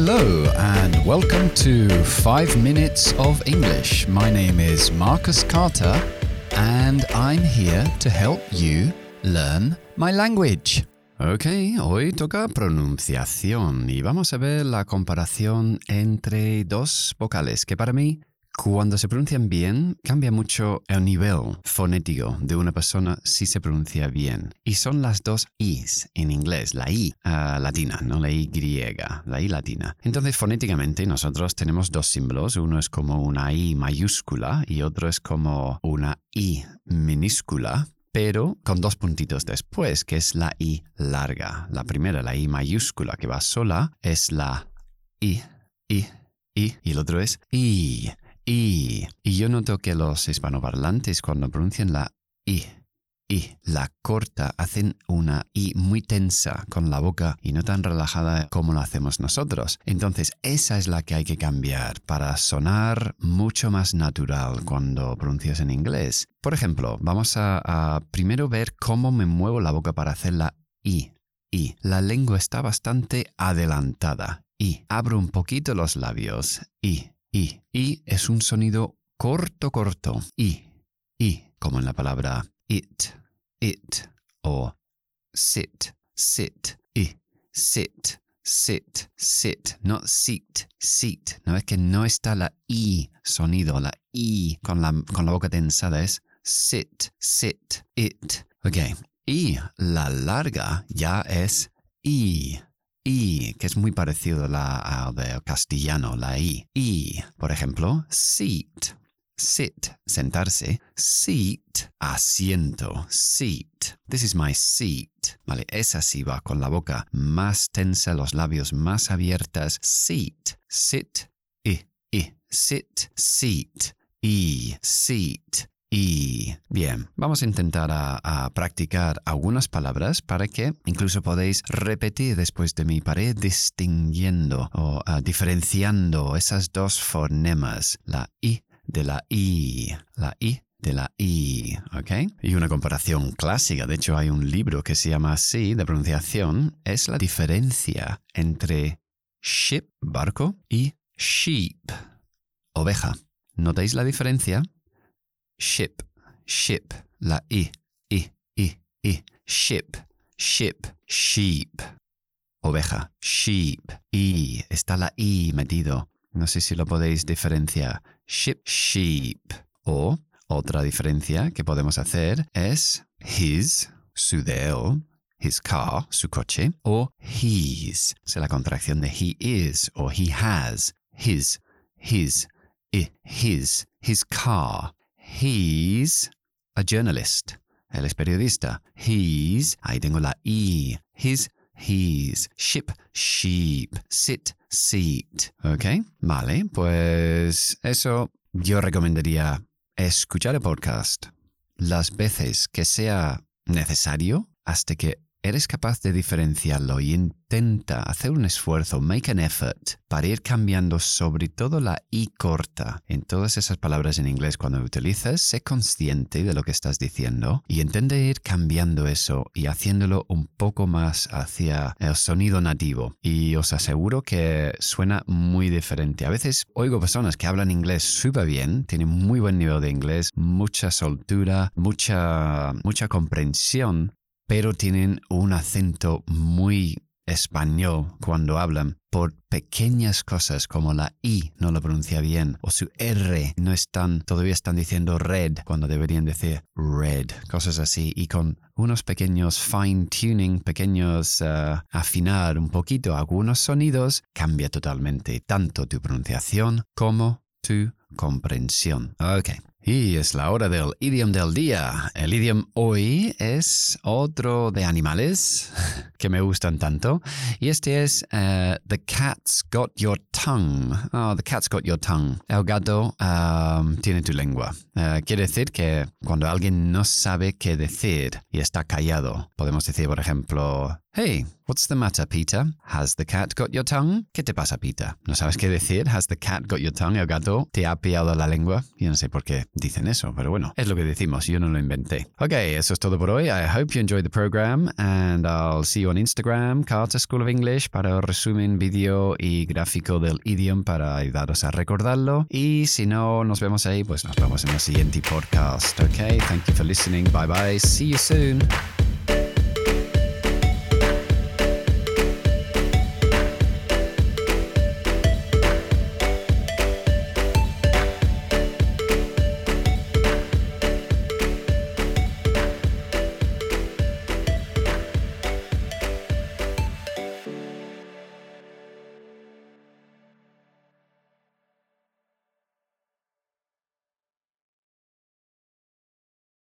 Hello, and welcome to 5 Minutes of English. My name is Marcus Carter, and I'm here to help you learn my language. Ok, hoy toca pronunciación y vamos a ver la comparación entre dos vocales que para mí cuando se pronuncian bien, cambia mucho el nivel fonético de una persona si se pronuncia bien. Y son las dos I's en inglés, la I ah, latina, no la I griega, la I latina. Entonces, fonéticamente nosotros tenemos dos símbolos. Uno es como una I mayúscula y otro es como una I minúscula pero con dos puntitos después, que es la I larga. La primera, la I mayúscula que va sola, es la I, I, I, y el otro es I. Y, y yo noto que los hispanoparlantes cuando pronuncian la I, I, la corta, hacen una I muy tensa con la boca y no tan relajada como lo hacemos nosotros. Entonces, esa es la que hay que cambiar para sonar mucho más natural cuando pronuncias en inglés. Por ejemplo, vamos a, a primero ver cómo me muevo la boca para hacer la I. I. La lengua está bastante adelantada. I. Abro un poquito los labios. I i. I es un sonido corto, corto. I, i, como en la palabra it, it, o sit, sit, i, sit, sit, sit, no sit, sit. No es que no está la i sonido, la i con la, con la boca tensada, es sit, sit, it. Ok. Y la larga ya es i y, que es muy parecido a la, del castellano, la I. Y, por ejemplo, seat. Sit, sentarse. Seat, asiento. Seat. This is my seat. Vale, esa sí va con la boca más tensa, los labios más abiertas. Seat. Sit. I, I. Sit. Seat. I. Seat. Y bien, vamos a intentar a, practicar algunas palabras para que incluso podéis repetir después de mí para ir distinguiendo o diferenciando esas dos fonemas, la I de la I, la I de la I, ¿ok? Y una comparación clásica, de hecho hay un libro que se llama así, de pronunciación, es la diferencia entre ship, barco, y sheep, oveja. ¿Notáis la diferencia? Ship, ship, la i, i, i, i, ship, ship, sheep, oveja, sheep, i, está la i metido. No sé si lo podéis diferenciar. Ship, sheep. O otra diferencia que podemos hacer es his, su de él, his car, su coche, o his, es la contracción de he is o he has, his, his, i, his, his car, He's a journalist. Él es periodista. He's, ahí tengo la I. His, he's. Ship, sheep. Sit, seat. ¿Ok? Vale, pues eso yo recomendaría escuchar el podcast las veces que sea necesario hasta que eres capaz de diferenciarlo y intenta hacer un esfuerzo, make an effort, para ir cambiando sobre todo la I corta en todas esas palabras en inglés cuando utilizas, sé consciente de lo que estás diciendo y intenta ir cambiando eso y haciéndolo un poco más hacia el sonido nativo. Y os aseguro que suena muy diferente. A veces oigo personas que hablan inglés súper bien, tienen muy buen nivel de inglés, mucha soltura, mucha, mucha comprensión, pero tienen un acento muy español cuando hablan por pequeñas cosas como la I no lo pronuncia bien o su R no están, todavía están diciendo red cuando deberían decir red, cosas así y con unos pequeños fine tuning, pequeños eh, afinar un poquito algunos sonidos cambia totalmente tanto tu pronunciación como tu comprensión. Ok, y es la hora del idioma del día. El idioma hoy es otro de animales que me gustan tanto. Y este es uh, The cat's got your tongue. Oh, the cat's got your tongue. El gato um, tiene tu lengua. Uh, quiere decir que cuando alguien no sabe qué decir y está callado, podemos decir, por ejemplo, Hey, what's the matter, Peter? Has the cat got your tongue? ¿Qué te pasa, Peter? ¿No sabes qué decir? Has the cat got your tongue? El gato te ha pillado la lengua. Yo no sé por qué dicen eso, pero bueno, es lo que decimos, yo no lo inventé. Ok, eso es todo por hoy. I hope you enjoyed the program and I'll see you on Instagram, Carter School of English, para el resumen vídeo y gráfico del idioma para ayudaros a recordarlo. Y si no nos vemos ahí, pues nos vemos en el siguiente podcast. Ok, thank you for listening. Bye bye. See you soon.